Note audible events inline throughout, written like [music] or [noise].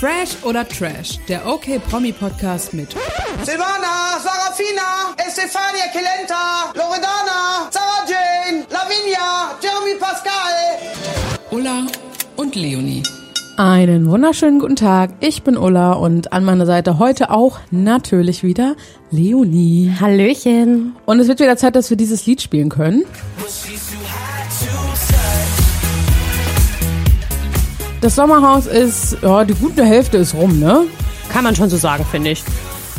Fresh oder Trash, der OK Promi Podcast mit Silvana, Sarafina, Estefania Kelenta, Loredana, Sarah Jane, Lavinia, Jeremy Pascal. Ulla und Leonie. Einen wunderschönen guten Tag. Ich bin Ulla und an meiner Seite heute auch natürlich wieder Leonie. Hallöchen. Und es wird wieder Zeit, dass wir dieses Lied spielen können. Das Sommerhaus ist, ja, die gute Hälfte ist rum, ne? Kann man schon so sagen, finde ich.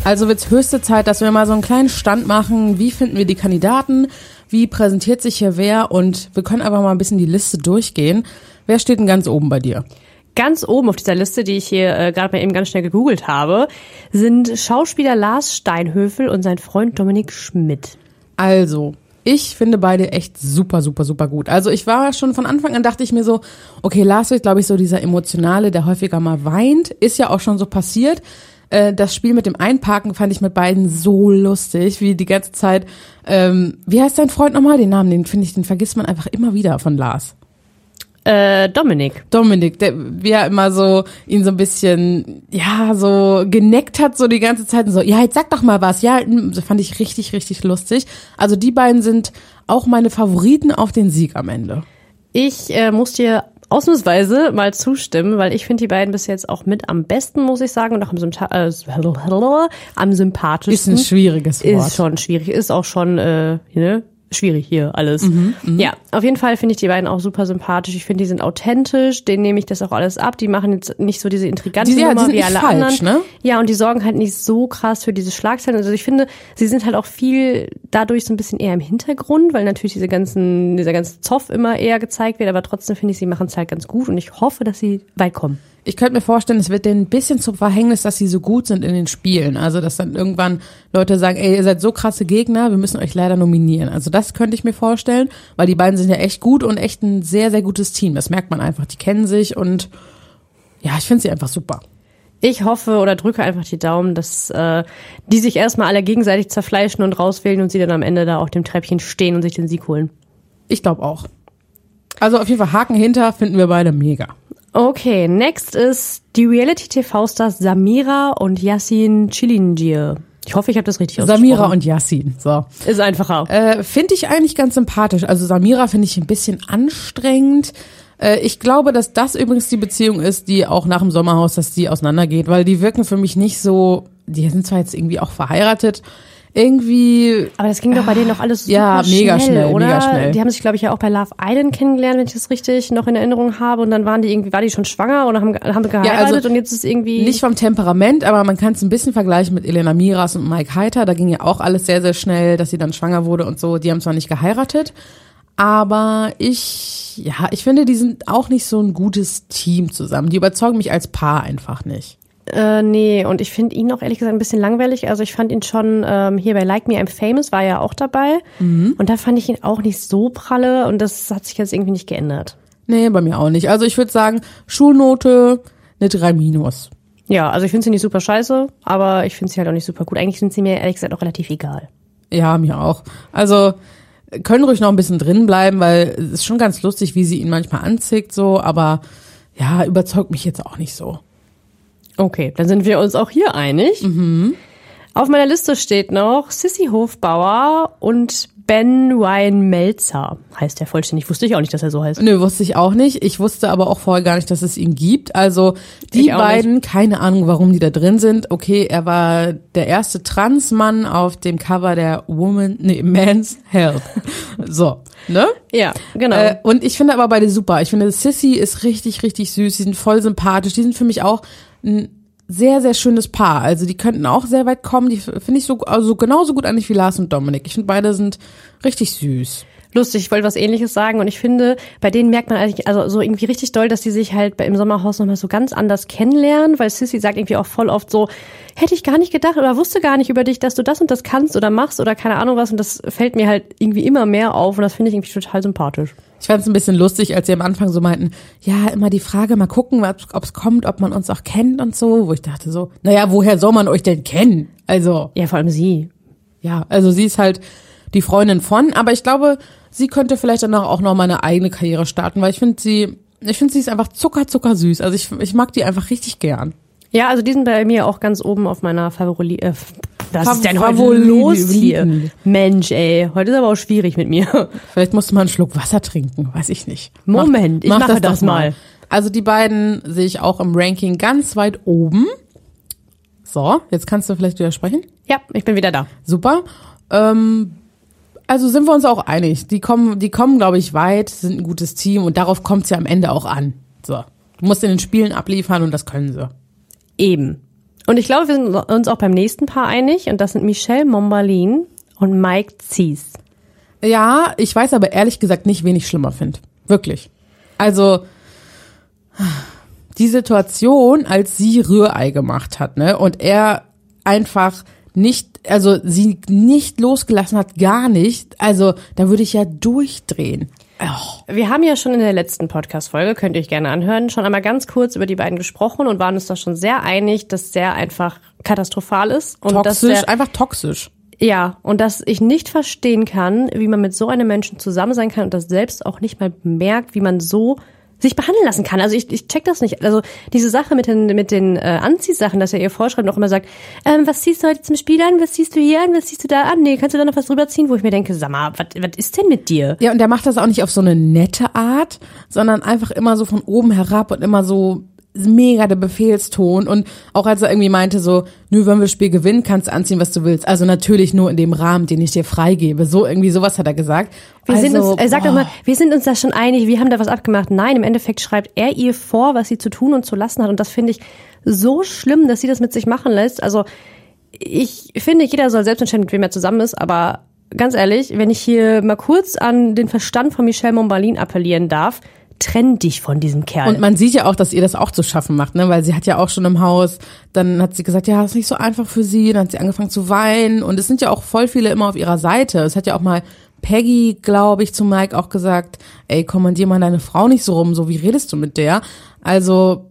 Also wird's höchste Zeit, dass wir mal so einen kleinen Stand machen. Wie finden wir die Kandidaten? Wie präsentiert sich hier wer? Und wir können einfach mal ein bisschen die Liste durchgehen. Wer steht denn ganz oben bei dir? Ganz oben auf dieser Liste, die ich hier äh, gerade mal eben ganz schnell gegoogelt habe, sind Schauspieler Lars Steinhöfel und sein Freund Dominik Schmidt. Also, ich finde beide echt super, super, super gut. Also ich war schon von Anfang an, dachte ich mir so, okay, Lars wird, glaube ich, so dieser Emotionale, der häufiger mal weint. Ist ja auch schon so passiert. Äh, Das Spiel mit dem Einparken fand ich mit beiden so lustig, wie die ganze Zeit. Ähm, wie heißt dein Freund nochmal? Den Namen, den finde ich, den vergisst man einfach immer wieder von Lars. Äh, Dominik. Dominik, der, wie er immer so ihn so ein bisschen, ja, so geneckt hat, so die ganze Zeit und so, ja, jetzt sag doch mal was. Ja, das fand ich richtig, richtig lustig. Also die beiden sind auch meine Favoriten auf den Sieg am Ende. Ich äh, muss dir ausnahmsweise mal zustimmen, weil ich finde die beiden bis jetzt auch mit am besten, muss ich sagen, und auch am, Sympa äh, am Ist sympathischsten. ein schwieriges Wort. Ist schon schwierig, ist auch schon äh, ne? Schwierig hier alles. Mhm, ja, auf jeden Fall finde ich die beiden auch super sympathisch. Ich finde, die sind authentisch, denen nehme ich das auch alles ab. Die machen jetzt nicht so diese intriganten Die- ja, die Nummer sind wie alle falsch, anderen. ne? Ja, und die sorgen halt nicht so krass für diese Schlagzeilen. Also ich finde, sie sind halt auch viel dadurch so ein bisschen eher im Hintergrund, weil natürlich diese ganzen, dieser ganze Zoff immer eher gezeigt wird, aber trotzdem finde ich, sie machen es halt ganz gut und ich hoffe, dass sie weit kommen. Ich könnte mir vorstellen, es wird denen ein bisschen zum Verhängnis, dass sie so gut sind in den Spielen. Also, dass dann irgendwann Leute sagen, ey, ihr seid so krasse Gegner, wir müssen euch leider nominieren. Also, das könnte ich mir vorstellen, weil die beiden sind ja echt gut und echt ein sehr, sehr gutes Team. Das merkt man einfach. Die kennen sich und ja, ich finde sie einfach super. Ich hoffe oder drücke einfach die Daumen, dass äh, die sich erstmal alle gegenseitig zerfleischen und rauswählen und sie dann am Ende da auf dem Treppchen stehen und sich den Sieg holen. Ich glaube auch. Also auf jeden Fall Haken hinter finden wir beide mega. Okay, next ist die Reality-TV-Stars Samira und Yassin Chilingir. Ich hoffe, ich habe das richtig ausgesprochen. Samira und Yassin. So. Ist einfacher. Äh, finde ich eigentlich ganz sympathisch. Also Samira finde ich ein bisschen anstrengend. Äh, ich glaube, dass das übrigens die Beziehung ist, die auch nach dem Sommerhaus, dass die auseinandergeht, weil die wirken für mich nicht so, die sind zwar jetzt irgendwie auch verheiratet, irgendwie, Aber das ging doch bei denen doch alles super Ja, mega schnell, schnell, oder? mega schnell. Die haben sich, glaube ich, ja auch bei Love Island kennengelernt, wenn ich das richtig noch in Erinnerung habe. Und dann waren die irgendwie, war die schon schwanger oder haben, haben geheiratet also und jetzt ist irgendwie. nicht vom Temperament, aber man kann es ein bisschen vergleichen mit Elena Miras und Mike Heiter. Da ging ja auch alles sehr, sehr schnell, dass sie dann schwanger wurde und so. Die haben zwar nicht geheiratet, aber ich, ja, ich finde, die sind auch nicht so ein gutes Team zusammen. Die überzeugen mich als Paar einfach nicht. Äh, nee, und ich finde ihn auch ehrlich gesagt ein bisschen langweilig. Also ich fand ihn schon ähm, hier bei Like Me I'm Famous war er ja auch dabei. Mhm. Und da fand ich ihn auch nicht so pralle und das hat sich jetzt irgendwie nicht geändert. Nee, bei mir auch nicht. Also ich würde sagen, Schulnote eine 3 minus. Ja, also ich finde sie nicht super scheiße, aber ich finde sie halt auch nicht super gut. Eigentlich sind sie mir ehrlich gesagt auch relativ egal. Ja, mir auch. Also können ruhig noch ein bisschen drin bleiben, weil es ist schon ganz lustig, wie sie ihn manchmal anzickt, so, aber ja, überzeugt mich jetzt auch nicht so. Okay, dann sind wir uns auch hier einig. Mhm. Auf meiner Liste steht noch Sissy Hofbauer und Ben Ryan Melzer. Heißt der vollständig. Wusste ich auch nicht, dass er so heißt. Nö, wusste ich auch nicht. Ich wusste aber auch vorher gar nicht, dass es ihn gibt. Also die beiden, keine Ahnung, warum die da drin sind. Okay, er war der erste Transmann auf dem Cover der Woman, nee, Men's Health. [laughs] So, ne? Ja, genau. Äh, und ich finde aber beide super. Ich finde, Sissy ist richtig, richtig süß. Die sind voll sympathisch. Die sind für mich auch ein sehr, sehr schönes Paar. Also die könnten auch sehr weit kommen. Die finde ich so, also genauso gut eigentlich wie Lars und Dominik. Ich finde, beide sind richtig süß. Lustig, ich wollte was ähnliches sagen und ich finde, bei denen merkt man eigentlich also so irgendwie richtig doll, dass die sich halt im Sommerhaus nochmal so ganz anders kennenlernen, weil Sissy sagt irgendwie auch voll oft so, hätte ich gar nicht gedacht oder wusste gar nicht über dich, dass du das und das kannst oder machst oder keine Ahnung was und das fällt mir halt irgendwie immer mehr auf und das finde ich irgendwie total sympathisch. Ich fand es ein bisschen lustig, als sie am Anfang so meinten, ja, immer die Frage, mal gucken, ob es kommt, ob man uns auch kennt und so, wo ich dachte so, naja, woher soll man euch denn kennen? Also, Ja, vor allem sie. ja, also sie ist halt die Freundin von, aber ich glaube, sie könnte vielleicht danach auch noch mal eine eigene Karriere starten, weil ich finde sie, ich finde sie ist einfach zucker, zucker süß. Also ich, ich mag die einfach richtig gern. Ja, also die sind bei mir auch ganz oben auf meiner Favori äh, was Fav- ist denn heute los hier? Mensch, ey, heute ist aber auch schwierig mit mir. [laughs] Vielleicht musst du mal einen Schluck Wasser trinken, weiß ich nicht. Moment, ich mache das doch mal. Also die beiden sehe ich auch im Ranking ganz weit oben. So, jetzt kannst du vielleicht widersprechen. Ja, ich bin wieder da. Super. Ähm, also sind wir uns auch einig. Die kommen, die kommen, glaube ich, weit, sind ein gutes Team und darauf kommt es ja am Ende auch an. So. Du musst in den Spielen abliefern und das können sie. Eben. Und ich glaube, wir sind uns auch beim nächsten Paar einig und das sind Michelle Mombalin und Mike Zies. Ja, ich weiß aber ehrlich gesagt nicht, wen ich schlimmer finde. Wirklich. Also, die Situation, als sie Rührei gemacht hat, ne, und er einfach nicht, also sie nicht losgelassen hat, gar nicht, also da würde ich ja durchdrehen. Oh. Wir haben ja schon in der letzten Podcast-Folge, könnt ihr euch gerne anhören, schon einmal ganz kurz über die beiden gesprochen und waren uns da schon sehr einig, dass der einfach katastrophal ist. Und dass Toxisch, der, einfach toxisch. Ja, und dass ich nicht verstehen kann, wie man mit so einem Menschen zusammen sein kann und das selbst auch nicht mal merkt, wie man so sich behandeln lassen kann. Also ich, ich check das nicht. Also diese Sache mit den mit den äh, Anziehsachen, dass er ihr vorschreibt und auch immer sagt, ähm, was ziehst du heute zum Spiel an? Was ziehst du hier an? Was ziehst du da an? Nee, kannst du da noch was drüber ziehen? Wo ich mir denke, sag mal, was was ist denn mit dir? Ja, und der macht das auch nicht auf so eine nette Art, sondern einfach immer so von oben herab und immer so mega der Befehlston und auch als er irgendwie meinte so, nö, wenn wir das Spiel gewinnen, kannst du anziehen, was du willst. Also natürlich nur in dem Rahmen, den ich dir freigebe. So irgendwie sowas hat er gesagt. Wir sind also, uns, er sagt boah. doch mal, wir sind uns da schon einig, wir haben da was abgemacht. Nein, im Endeffekt schreibt er ihr vor, was sie zu tun und zu lassen hat. Und das finde ich so schlimm, dass sie das mit sich machen lässt. Also ich finde, jeder soll selbst entscheiden, mit wem er zusammen ist, aber ganz ehrlich, wenn ich hier mal kurz an den Verstand von Michelle Mombalin appellieren darf, trenn dich von diesem Kerl. Und man sieht ja auch, dass ihr das auch zu schaffen macht, ne? Weil sie hat ja auch schon im Haus, dann hat sie gesagt, ja, ist nicht so einfach für sie, dann hat sie angefangen zu weinen und es sind ja auch voll viele immer auf ihrer Seite. Es hat ja auch mal Peggy, glaube ich, zu Mike auch gesagt, ey, kommandier mal deine Frau nicht so rum, so wie redest du mit der? Also,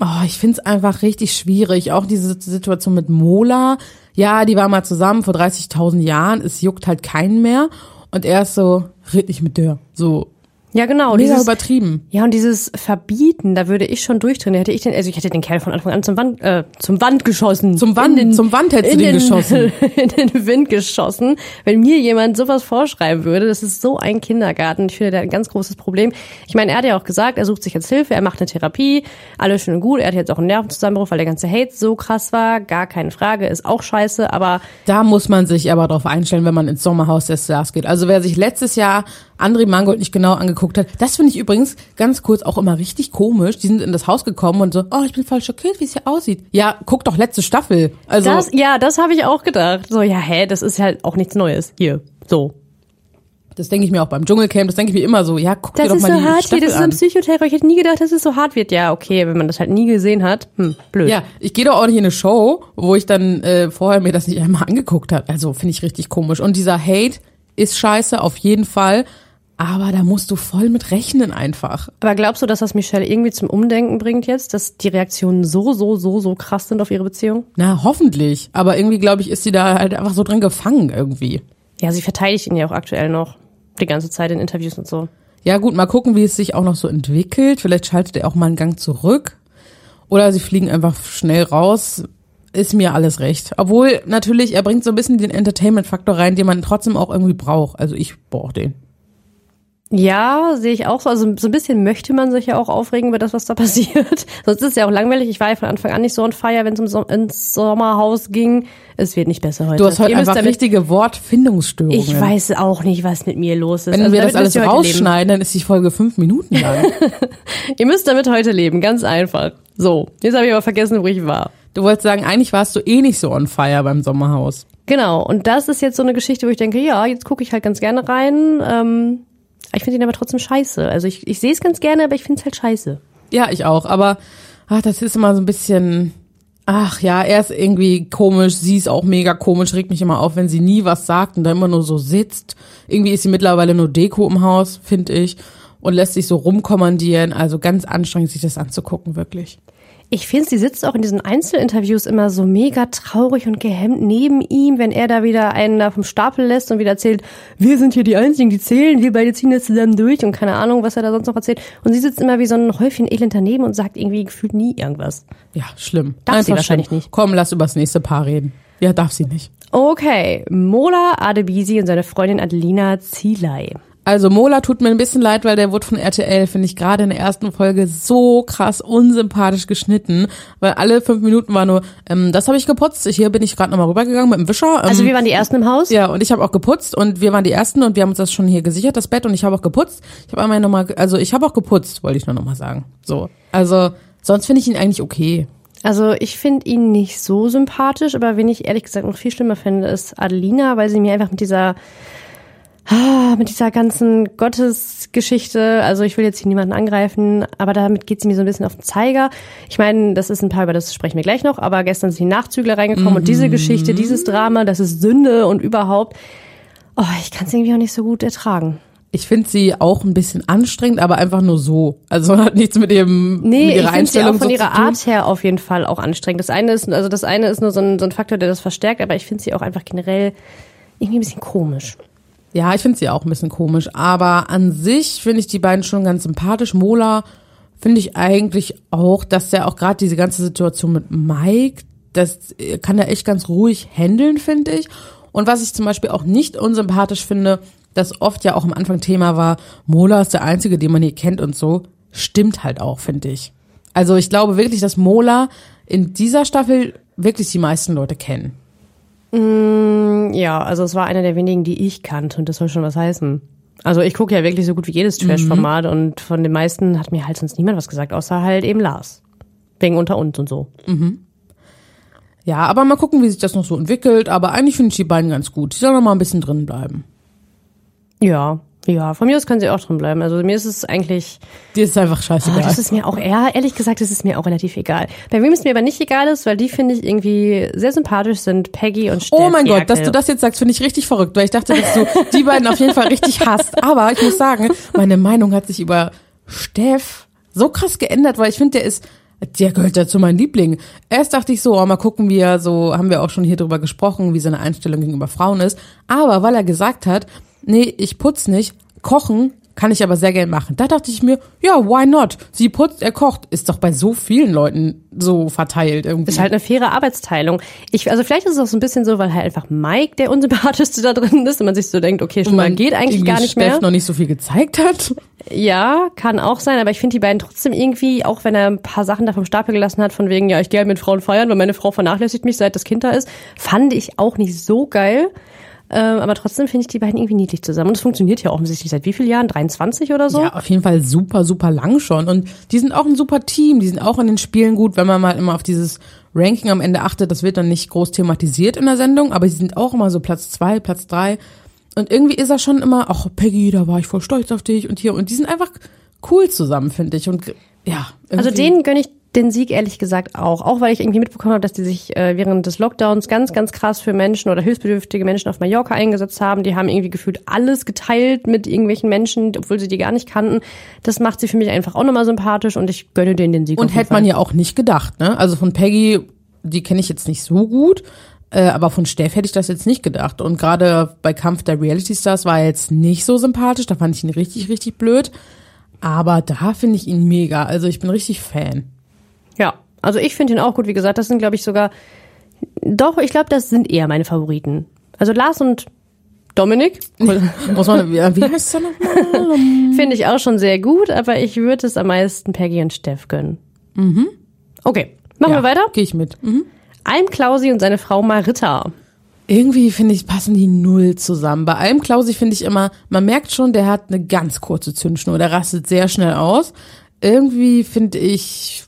oh, ich find's einfach richtig schwierig. Auch diese Situation mit Mola, ja, die war mal zusammen vor 30.000 Jahren, es juckt halt keinen mehr und er ist so, red nicht mit der, so ja, genau. mega dieses, übertrieben. Ja, und dieses Verbieten, da würde ich schon durchdrehen. Hätte ich den, also ich hätte den Kerl von Anfang an zum Wand, äh, zum Wand geschossen. Zum Wand- In zum Wand hättest du in den geschossen. [laughs] In den Wind geschossen. Wenn mir jemand sowas vorschreiben würde, das ist so ein Kindergarten. Ich finde, der hat ein ganz großes Problem. Ich meine, er hat ja auch gesagt, er sucht sich jetzt Hilfe, er macht eine Therapie, alles schön und gut. Er hat jetzt auch einen Nervenzusammenbruch, weil der ganze Hate so krass war. Gar keine Frage, ist auch scheiße, aber Da muss man sich aber drauf einstellen, wenn man ins Sommerhaus der Stars geht. Also wer sich letztes Jahr André Mangold nicht genau angeguckt hat, das finde ich übrigens ganz kurz auch immer richtig komisch. Die sind in das Haus gekommen und so, oh, ich bin voll schockiert, wie es hier aussieht. Ja, guck doch letzte Staffel. Also das, ja, das habe ich auch gedacht. So, ja, hä, das ist halt auch nichts Neues. Hier, so. das denke ich mir auch beim Dschungelcamp, das denke ich mir immer so, ja, guck Das dir doch ist mal so die hart hier, Staffel das ist ein. Psychoterror. Ich hätte nie gedacht, dass es so hart wird. Ja, okay, wenn man das halt nie gesehen hat, hm, blöd. Ja, ich gehe doch auch nicht in eine Show, wo ich dann äh, vorher mir das nicht einmal angeguckt habe. Also finde ich richtig komisch. Und dieser Hate ist scheiße, auf jeden Fall. Aber da musst du voll mit rechnen einfach. Aber glaubst du, dass das Michelle irgendwie zum Umdenken bringt jetzt, dass die Reaktionen so, so, so, so krass sind auf ihre Beziehung? Na, hoffentlich. Aber irgendwie, glaube ich, ist sie da halt einfach so drin gefangen irgendwie. Ja, sie verteidigt ihn ja auch aktuell noch. Die ganze Zeit in Interviews und so. Ja gut, mal gucken, wie es sich auch noch so entwickelt. Vielleicht schaltet er auch mal einen Gang zurück. Oder sie fliegen einfach schnell raus. Ist mir alles recht. Obwohl, natürlich, er bringt so ein bisschen den Entertainment-Faktor rein, den man trotzdem auch irgendwie braucht. Also ich brauche den. Ja, sehe ich auch so. Also so ein bisschen möchte man sich ja auch aufregen über das, was da [laughs] passiert. Sonst ist es ja auch langweilig. Ich war ja von Anfang an nicht so on fire, wenn es um so ins Sommerhaus ging. Es wird nicht besser heute. Du hast heute Ihr einfach damit- richtige Wortfindungsstörungen. Ich weiß auch nicht, was mit mir los ist. Wenn Also wir das alles rausschneiden, dann ist die Folge fünf Minuten lang. [laughs] Ihr müsst damit heute leben, ganz einfach. So, jetzt habe ich aber vergessen, wo ich war. du wolltest sagen, eigentlich warst du eh nicht so on fire beim Sommerhaus. Genau, und das ist jetzt so eine Geschichte, wo ich denke, ja, jetzt gucke ich halt ganz gerne rein. Ähm, ich finde ihn aber trotzdem scheiße. Also ich, ich sehe es ganz gerne, aber ich finde es halt scheiße. Ja, ich auch. Aber ach, das ist immer so ein bisschen. Ach ja, er ist irgendwie komisch, sie ist auch mega komisch, regt mich immer auf, wenn sie nie was sagt und da immer nur so sitzt. Irgendwie ist sie mittlerweile nur Deko im Haus, finde ich, und lässt sich so rumkommandieren. Also ganz anstrengend, sich das anzugucken, wirklich. Ich finde, sie sitzt auch in diesen Einzelinterviews immer so mega traurig und gehemmt neben ihm, wenn er da wieder einen da vom Stapel lässt und wieder erzählt, wir sind hier die Einzigen, die zählen, wir beide ziehen das zusammen durch und keine Ahnung, was er da sonst noch erzählt. Und sie sitzt immer wie so ein Häufchen Elend daneben und sagt irgendwie gefühlt nie irgendwas. Ja, schlimm. Darf sie wahrscheinlich schlimm. nicht. Komm, lass über das nächste Paar reden. Ja, darf sie nicht. Okay, Mola Adebisi und seine Freundin Adelina Zielei. Also Mola tut mir ein bisschen leid, weil der wurde von RTL, finde ich, gerade in der ersten Folge so krass unsympathisch geschnitten, weil alle fünf Minuten war nur, ähm, das habe ich geputzt, hier bin ich gerade nochmal rübergegangen mit dem Wischer. Ähm, Also wir waren die Ersten im Haus. ja, und ich habe auch geputzt und wir waren die Ersten und wir haben uns das schon hier gesichert, das Bett, und ich habe auch geputzt. Ich habe einmal nochmal, also ich habe auch geputzt, wollte ich nur nochmal sagen. So, also sonst finde ich ihn eigentlich okay. Also ich finde ihn nicht so sympathisch, aber wen ich ehrlich gesagt noch viel schlimmer finde, ist Adelina, weil sie mir einfach mit dieser ah, mit dieser ganzen Gottesgeschichte, also ich will jetzt hier niemanden angreifen, aber damit geht sie mir so ein bisschen auf den Zeiger. Ich meine, das ist ein paar, über das sprechen wir gleich noch, aber gestern sind die Nachzügler reingekommen und diese Geschichte, dieses Drama, das ist Sünde und überhaupt, oh, ich kann es irgendwie auch nicht so gut ertragen. Ich finde sie auch ein bisschen anstrengend, aber einfach nur so. Also hat nichts mit ihrem Nee, mit ich ihrer finde sie auch Einstellung von so ihrer. Art her auf jeden Fall auch anstrengend. Das eine ist, also das eine ist nur so ein, so ein Faktor, der das verstärkt, aber ich finde sie auch einfach generell irgendwie ein bisschen komisch. Ja, ich finde sie auch ein bisschen komisch, aber an sich finde ich die beiden schon ganz sympathisch. Mola finde ich eigentlich auch, dass der auch gerade diese ganze Situation mit Mike, das kann er echt ganz ruhig handeln, finde ich. Und was ich zum Beispiel auch nicht unsympathisch finde, das oft ja auch am Anfang Thema war, Mola ist der Einzige, den man hier kennt und so, stimmt halt auch, finde ich. Also ich glaube wirklich, dass Mola in dieser Staffel wirklich die meisten Leute kennen. Ja, also es war einer der wenigen, die ich kannte und das soll schon was heißen. Also ich gucke ja wirklich so gut wie jedes Trash-Format und von den meisten hat mir halt sonst niemand was gesagt, außer halt eben Lars. Wegen unter uns und so. Ja, aber mal gucken, wie sich das noch so entwickelt. Aber eigentlich finde ich die beiden ganz gut. Die sollen noch mal ein bisschen drin bleiben. Ja, ja, von mir aus können sie auch drin bleiben. Also mir ist es eigentlich, Die ist einfach oh, scheißegal. das ist mir auch, ja, ehrlich gesagt, das ist mir auch relativ egal. Bei wem es mir aber nicht egal ist, weil die finde ich irgendwie sehr sympathisch sind, Peggy und Steff oh mein Gott, dass du das jetzt sagst, finde ich richtig verrückt, weil ich dachte, dass du die beiden auf jeden Fall richtig hasst. Aber ich muss sagen, meine Meinung hat sich über Steff so krass geändert, weil ich finde, der ist, der gehört ja zu meinen Lieblingen. Erst dachte ich so, oh, mal gucken, wie er so, haben wir auch schon hier drüber gesprochen, wie seine Einstellung gegenüber Frauen ist. Aber weil er gesagt hat, nee, ich putz nicht, kochen kann ich aber sehr gern machen. Da dachte ich mir, ja, why not? Sie putzt, er kocht. Ist doch bei so vielen Leuten so verteilt irgendwie. ist halt eine faire Arbeitsteilung. Ich, also vielleicht ist es auch so ein bisschen so, weil halt einfach Mike der unsympathischste da drin ist und man sich so denkt, okay, schlimmer man geht eigentlich gar nicht Steff mehr. noch nicht so viel gezeigt hat. Ja, kann auch sein, aber ich finde die beiden trotzdem irgendwie, auch wenn er ein paar Sachen da vom Stapel gelassen hat, von wegen, ja, ich gehe halt mit Frauen feiern, weil meine Frau vernachlässigt mich, seit das Kind da ist, fand ich auch nicht so geil. Ähm, aber trotzdem finde ich die beiden irgendwie niedlich zusammen. Und es funktioniert ja offensichtlich seit wie vielen Jahren? 23 oder so? Ja, auf jeden Fall super, super lang schon. Und die sind auch ein super Team. Die sind auch in den Spielen gut, wenn man mal immer auf dieses Ranking am Ende achtet. Das wird dann nicht groß thematisiert in der Sendung, aber sie sind auch immer so Platz zwei, Platz drei. Und irgendwie ist er schon immer, ach Peggy, da war ich voll stolz auf dich und hier. Und die sind einfach cool zusammen, finde ich. Und ja. Also irgendwie- denen gönne ich den Sieg ehrlich gesagt auch. Auch weil ich irgendwie mitbekommen habe, dass die sich äh, während des Lockdowns ganz, ganz krass für Menschen oder hilfsbedürftige Menschen auf Mallorca eingesetzt haben. Die haben irgendwie gefühlt alles geteilt mit irgendwelchen Menschen, obwohl sie die gar nicht kannten. Das macht sie für mich einfach auch nochmal sympathisch und ich gönne denen den Sieg. Und hätte man ja auch nicht gedacht, ne? Also von Peggy, die kenne ich jetzt nicht so gut, äh, aber von Steff hätte ich das jetzt nicht gedacht. Und gerade bei Kampf der Reality Stars war er jetzt nicht so sympathisch, da fand ich ihn richtig, richtig blöd. Aber da finde ich ihn mega. Also ich bin richtig Fan. Ja, also ich finde ihn auch gut. Wie gesagt, das sind, glaube ich, sogar. Doch, ich glaube, das sind eher meine Favoriten. Also Lars und Dominik Muss man, wie heißt er nochmal? [laughs] finde ich auch schon sehr gut, aber ich würde es am meisten Peggy und Steff gönnen. Okay, machen wir weiter. Gehe ich mit. Mhm. Alm Klausi und seine Frau Marita. Irgendwie finde ich, passen die null zusammen. Bei allem Klausi finde ich immer, man merkt schon, der hat eine ganz kurze Zündschnur, der rastet sehr schnell aus. Irgendwie finde ich,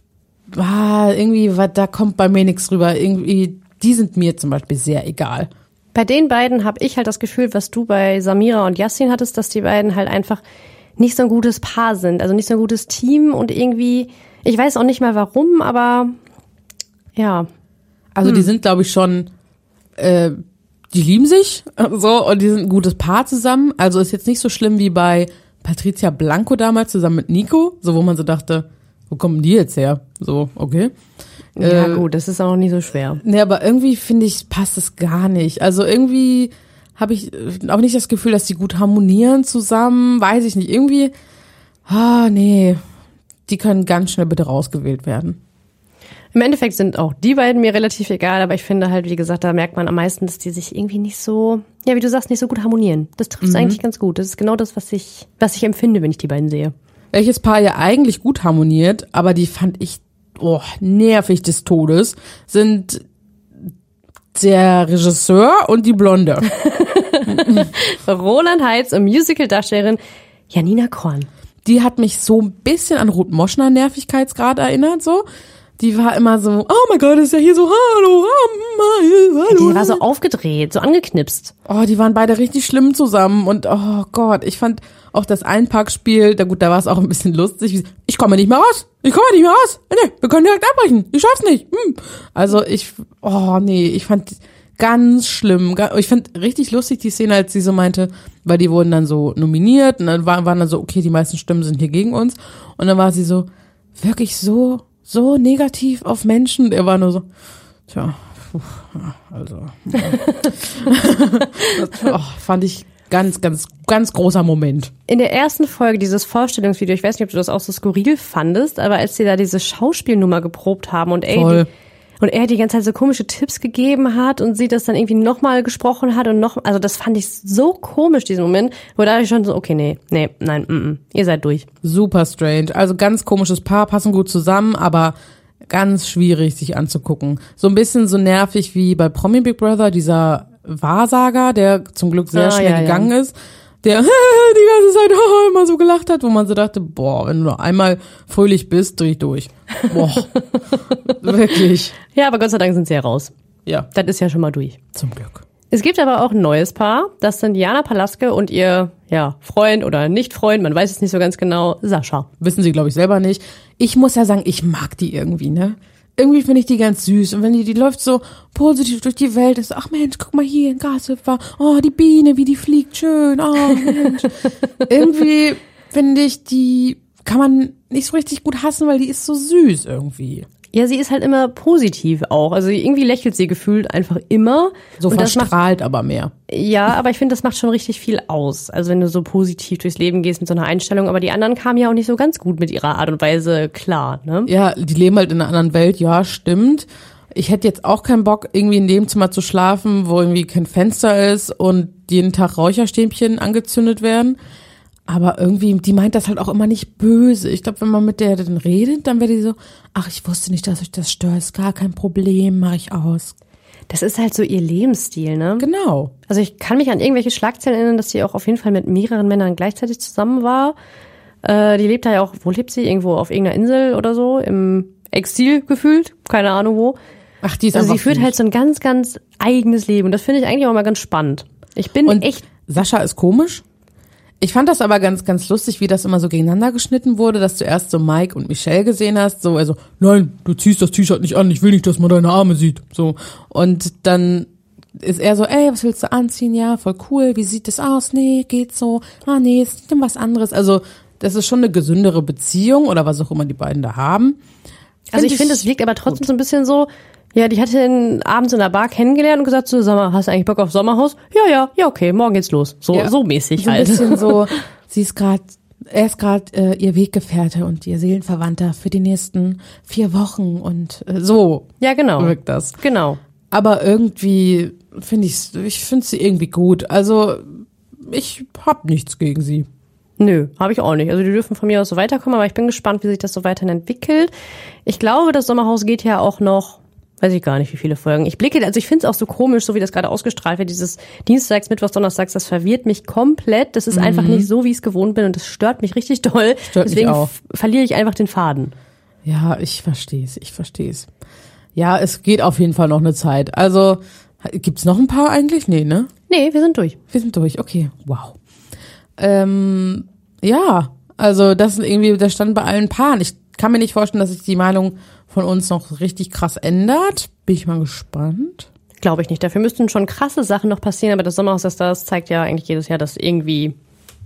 ah, irgendwie, da kommt bei mir nichts rüber. Irgendwie, die sind mir zum Beispiel sehr egal. Bei den beiden habe ich halt das Gefühl, was du bei Samira und Yassin hattest, dass die beiden halt einfach nicht so ein gutes Paar sind, also nicht so ein gutes Team und irgendwie, ich weiß auch nicht mal warum, aber ja, Also die sind, glaube ich, schon, äh, die lieben sich [laughs] so und die sind ein gutes Paar zusammen. Also ist jetzt nicht so schlimm wie bei Patricia Blanco damals zusammen mit Nico, so wo man so dachte, wo kommen die jetzt her? So, okay. Ja, Äh, gut, das ist auch nicht so schwer. Nee, aber irgendwie finde ich, passt es gar nicht. Also irgendwie habe ich äh, auch nicht das Gefühl, dass die gut harmonieren zusammen. Weiß ich nicht. Irgendwie, ah, nee. Die können ganz schnell bitte rausgewählt werden. Im Endeffekt sind auch die beiden mir relativ egal, aber ich finde halt, wie gesagt, da merkt man am meisten, dass die sich irgendwie nicht so, ja, wie du sagst, nicht so gut harmonieren. Das trifft es eigentlich ganz gut. Das ist genau das, was ich, was ich empfinde, wenn ich die beiden sehe. Welches Paar ja eigentlich gut harmoniert, aber die fand ich, oh, nervig des Todes, sind der Regisseur und die Blonde. [laughs] Roland Heitz und Musical-Darstellerin Janina Korn. die hat mich so ein bisschen an Ruth Moschner Nervigkeitsgrad erinnert, so. Die war immer so, oh mein Gott, ist ja hier so, hallo, hallo, hallo. Die war so aufgedreht, so angeknipst. Oh, die waren beide richtig schlimm zusammen und oh Gott, ich fand auch das Einpackspiel, da gut, da war es auch ein bisschen lustig. Ich komme nicht mehr raus. Ich komme nicht mehr raus. Nee, wir können direkt abbrechen. Ich schaff's nicht. Hm. Also ich, oh nee, ich fand ganz schlimm. Ich fand richtig lustig die Szene, als sie so meinte, weil die wurden dann so nominiert und dann waren, waren dann so, okay, die meisten Stimmen sind hier gegen uns. Und dann war sie so, wirklich so, so negativ auf Menschen. Er war nur so, tja, puh, also. [laughs] Das, oh, fand ich ganz, ganz, ganz großer Moment. In der ersten Folge dieses Vorstellungsvideo, ich weiß nicht, ob du das auch so skurril fandest, aber als sie da diese Schauspielnummer geprobt haben und er, Voll. die, und er die ganze Zeit so komische Tipps gegeben hat und sie das dann irgendwie nochmal gesprochen hat und noch, also das fand ich so komisch, diesen Moment, wo da ich schon so, okay, nee, nee, nein, mm, mm, ihr seid durch. Super strange. Also ganz komisches Paar, passen gut zusammen, aber ganz schwierig sich anzugucken. So ein bisschen so nervig wie bei Promi Big Brother, dieser Wahrsager, der zum Glück sehr Ah, schnell ja, ja. gegangen ist, der [laughs] die ganze Zeit [laughs] immer so gelacht hat, wo man so dachte, boah, wenn du noch einmal fröhlich bist, dreh ich durch. Boah, [laughs] wirklich. Ja, aber Gott sei Dank sind sie ja raus. Ja, Das ist ja schon mal durch. zum Glück. Es gibt aber auch ein neues Paar. Das sind Jana Palaske und ihr ja, Freund oder Nicht-Freund, man weiß es nicht so ganz genau, Sascha. Wissen sie, glaube ich, selber nicht. Ich muss ja sagen, ich mag die irgendwie, ne? Irgendwie finde ich die ganz süß. Und wenn die, die läuft so positiv durch die Welt, ist so, ach Mensch, guck mal hier, ein Grashüpfer. Oh, die Biene, wie die fliegt, schön. Oh, Mensch. [laughs] irgendwie finde ich, die kann man nicht so richtig gut hassen, weil die ist so süß irgendwie. Ja, sie ist halt immer positiv auch. Also irgendwie lächelt sie gefühlt einfach immer. So und das macht, verstrahlt aber mehr. ja, aber ich finde, das macht schon richtig viel aus. Also wenn du so positiv durchs Leben gehst mit so einer Einstellung. Aber die anderen kamen ja auch nicht so ganz gut mit ihrer Art und Weise klar, ne? Ja, die leben halt in einer anderen Welt, ja, stimmt. Ich hätte jetzt auch keinen Bock, irgendwie in dem Zimmer zu schlafen, wo irgendwie kein Fenster ist und jeden Tag Räucherstäbchen angezündet werden. Aber irgendwie, die meint das halt auch immer nicht böse. Ich glaube, wenn man mit der dann redet, dann wäre die so, ach, ich wusste nicht, dass euch das stört, ist gar kein Problem, mache ich aus. Das ist halt so ihr Lebensstil, ne? Genau. Also ich kann mich an irgendwelche Schlagzeilen erinnern, dass sie auch auf jeden Fall mit mehreren Männern gleichzeitig zusammen war. Äh, die lebt da ja auch, wo lebt sie? Irgendwo auf irgendeiner Insel oder so, im Exil gefühlt, keine Ahnung wo. Ach, die ist Also sie führt süß. halt so ein ganz, ganz eigenes Leben. Und das finde ich eigentlich auch mal ganz spannend. Ich bin Und echt, Sascha ist komisch. Ich fand das aber ganz, ganz lustig, wie das immer so gegeneinander geschnitten wurde, dass du erst so Mike und Michelle gesehen hast, so, also, nein, du ziehst das T-Shirt nicht an, ich will nicht, dass man deine Arme sieht, so. Und dann ist er so, ey, was willst du anziehen? Ja, voll cool, wie sieht das aus? Nee, geht so. Ah, nee, ist denn was anderes. Also, das ist schon eine gesündere Beziehung oder was auch immer die beiden da haben. also ich finde, es wirkt aber trotzdem so ein bisschen so, ja, die hatte ihn abends in der Bar kennengelernt und gesagt so, sag mal, hast du eigentlich Bock auf Sommerhaus? Ja, ja, ja, okay, morgen geht's los. So, Ja. so mäßig so ein halt. bisschen so, [laughs] sie ist gerade, er ist gerade äh, ihr Weggefährte und ihr Seelenverwandter für die nächsten vier Wochen und äh, so Ja, genau. wirkt das. Genau. Aber irgendwie finde ich, ich finde sie irgendwie gut. Also ich hab nichts gegen sie. Nö, habe ich auch nicht. Also die dürfen von mir aus so weiterkommen, aber ich bin gespannt, wie sich das so weiterhin entwickelt. Ich glaube, das Sommerhaus geht ja auch noch, weiß ich gar nicht, wie viele Folgen. Ich blicke, also ich finde es auch so komisch, so wie das gerade ausgestrahlt wird, dieses Dienstags, Mittwochs, Donnerstags, das verwirrt mich komplett. Das ist einfach nicht so, wie ich es gewohnt bin und das stört mich richtig [laughs] doll. Mhm. Stört mich Deswegen verliere ich einfach den Faden. Ja, ich verstehe es, ich verstehe es. Ja, es geht auf jeden Fall noch eine Zeit. Also gibt's noch ein paar eigentlich? Nee, ne? Nee, wir sind durch. Wir sind durch, okay. Wow. Ähm, ja, also das ist irgendwie der Stand bei allen Paaren. Ich kann mir nicht vorstellen, dass sich die Meinung von uns noch richtig krass ändert. Bin ich mal gespannt. Glaube ich nicht. Dafür müssten schon krasse Sachen noch passieren, aber das Sommerhaus der Stars zeigt ja eigentlich jedes Jahr, dass irgendwie,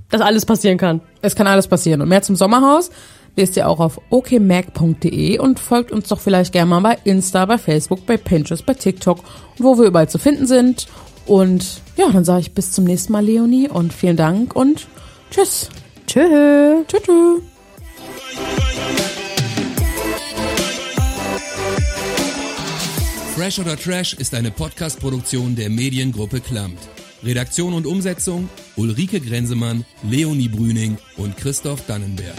dass alles passieren kann. Es kann alles passieren. Und mehr zum Sommerhaus. lest ihr auch auf okmac.de und folgt uns doch vielleicht gerne mal bei Insta, bei Facebook, bei Pinterest, bei TikTok, wo wir überall zu finden sind. Und ja, dann sage ich bis zum nächsten Mal, Leonie, und vielen Dank und tschüss. Tschö. Tschüss. tschüss. Fresh oder Trash ist eine Podcast-Produktion der Mediengruppe Klammt. Redaktion und Umsetzung Ulrike Grenzemann, Leonie Brüning und Christoph Dannenberg.